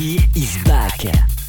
DJ Mickey is back.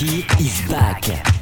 He is back.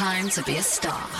Time to be a star.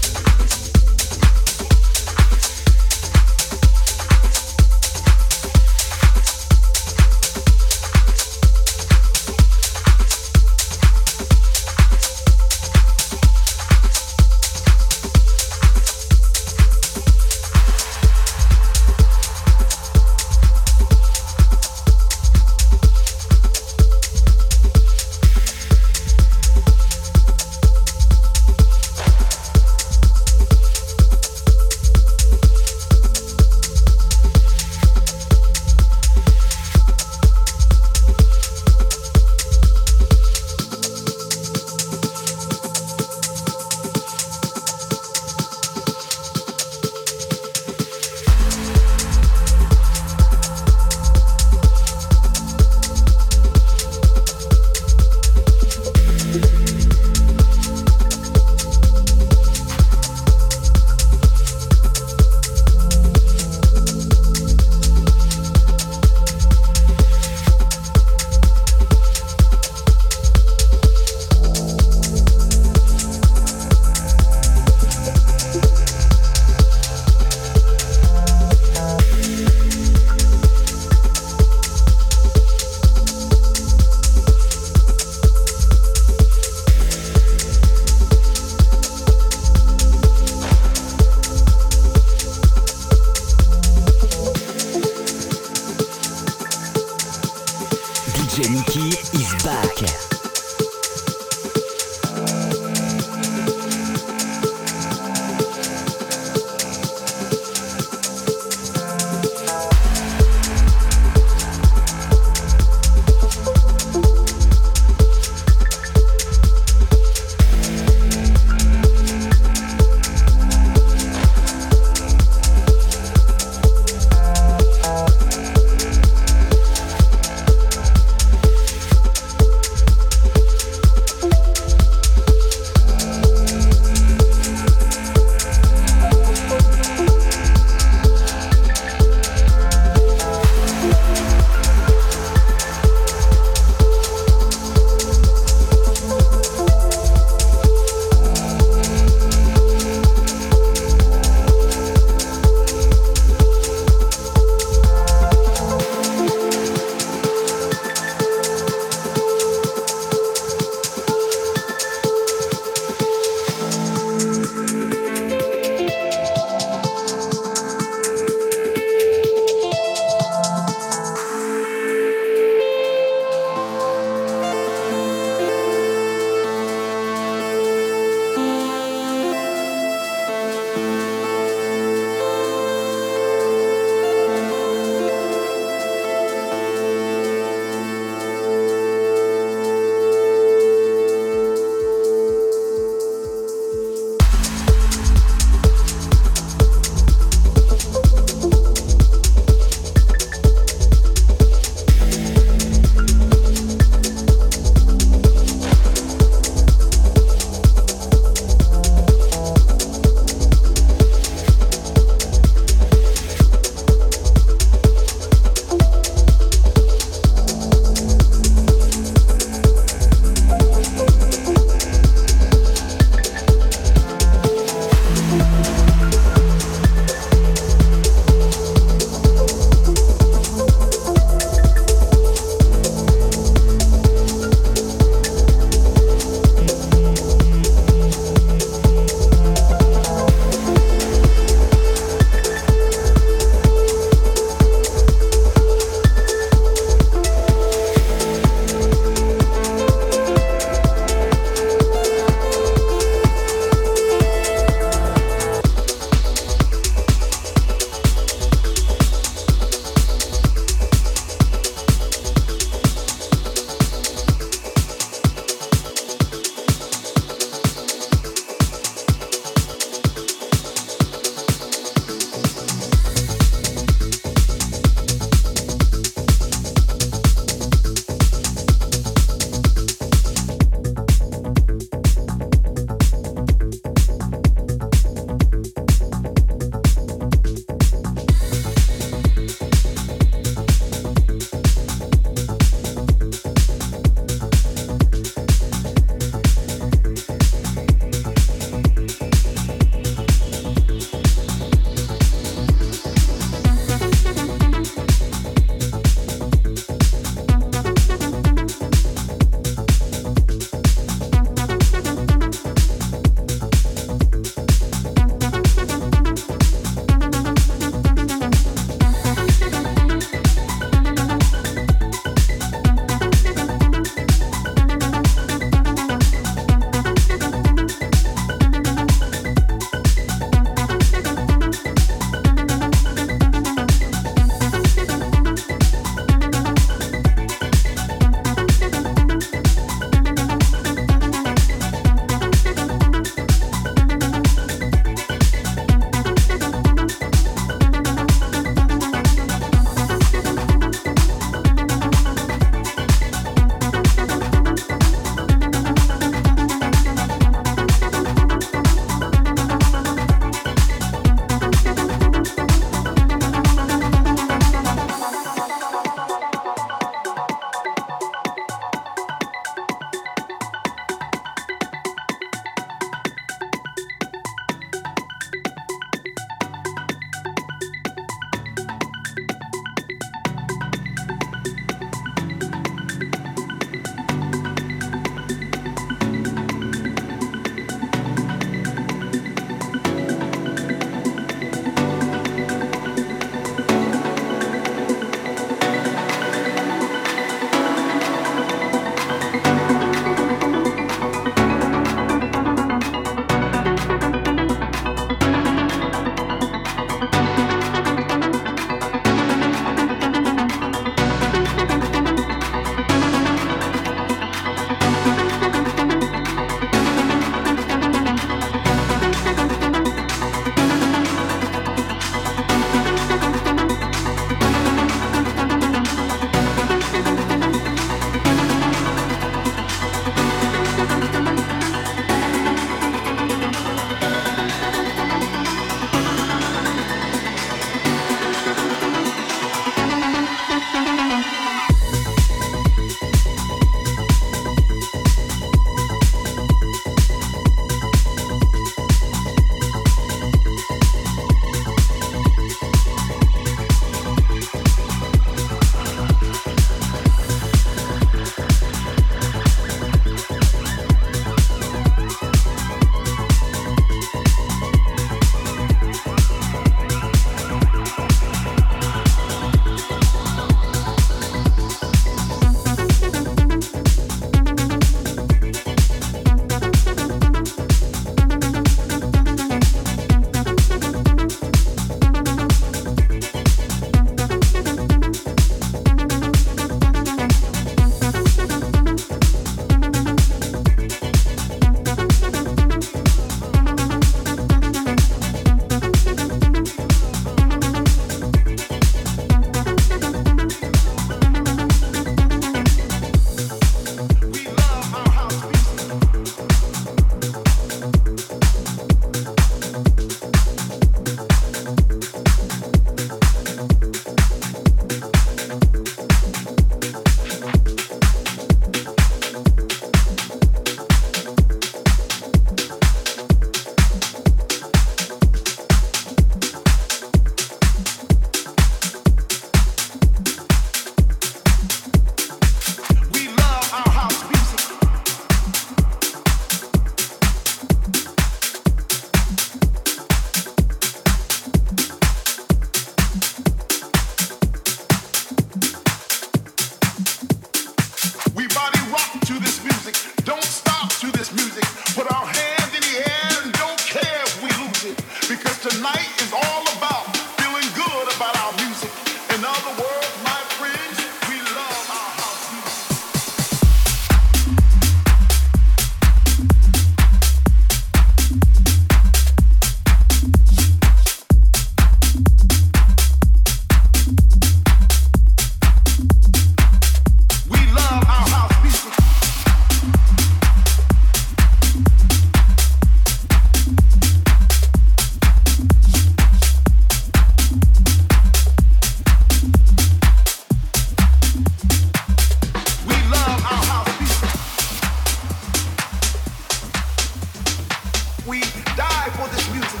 We die for this music.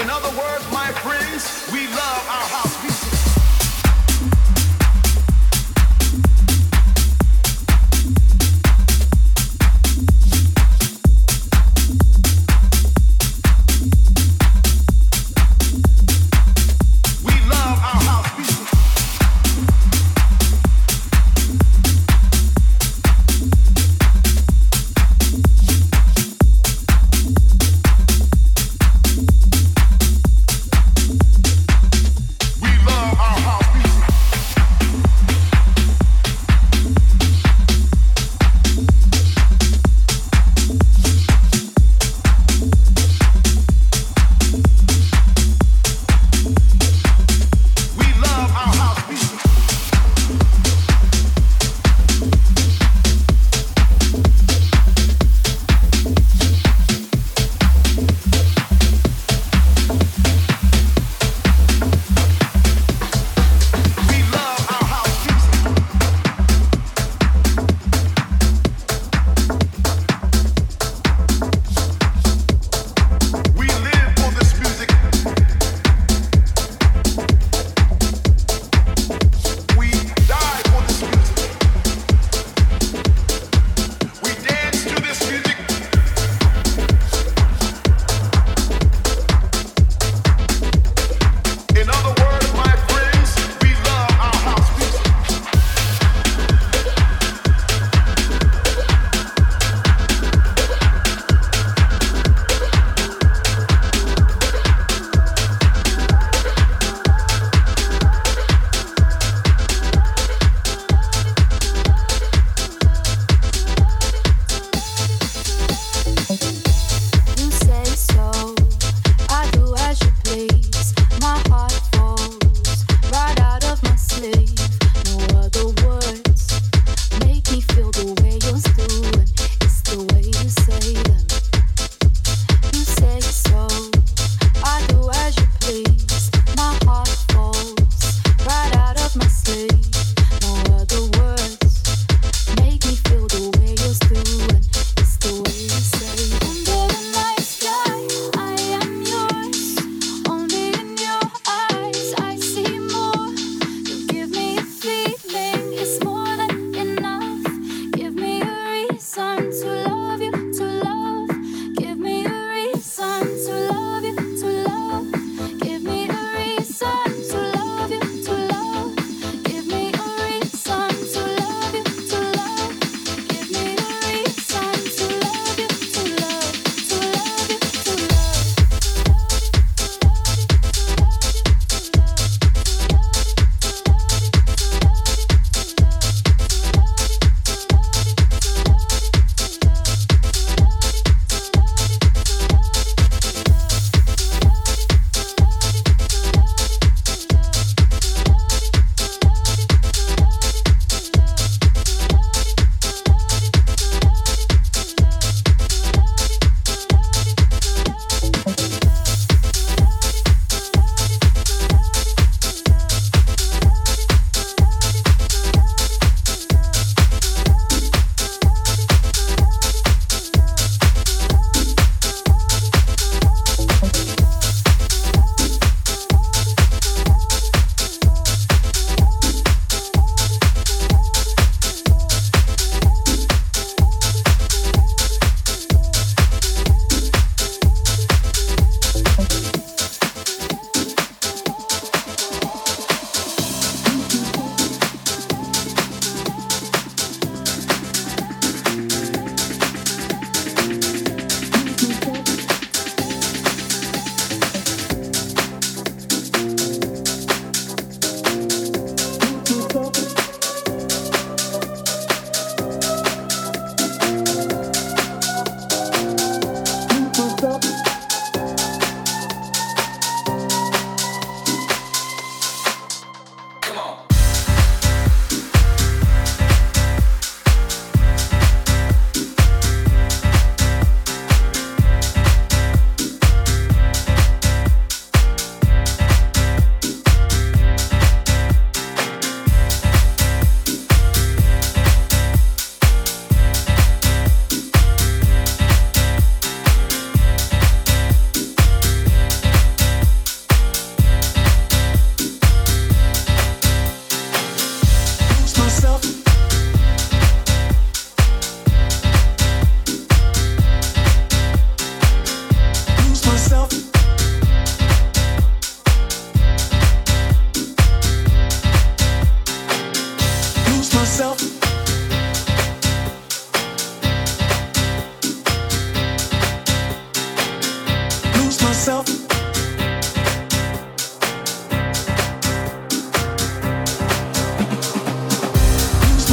In other words, my friends, we love our house.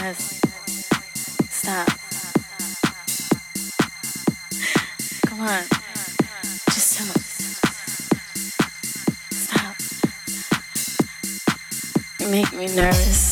has stopped. Come on, just tell us. Stop. You make me nervous.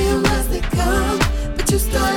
you as they come, but you started.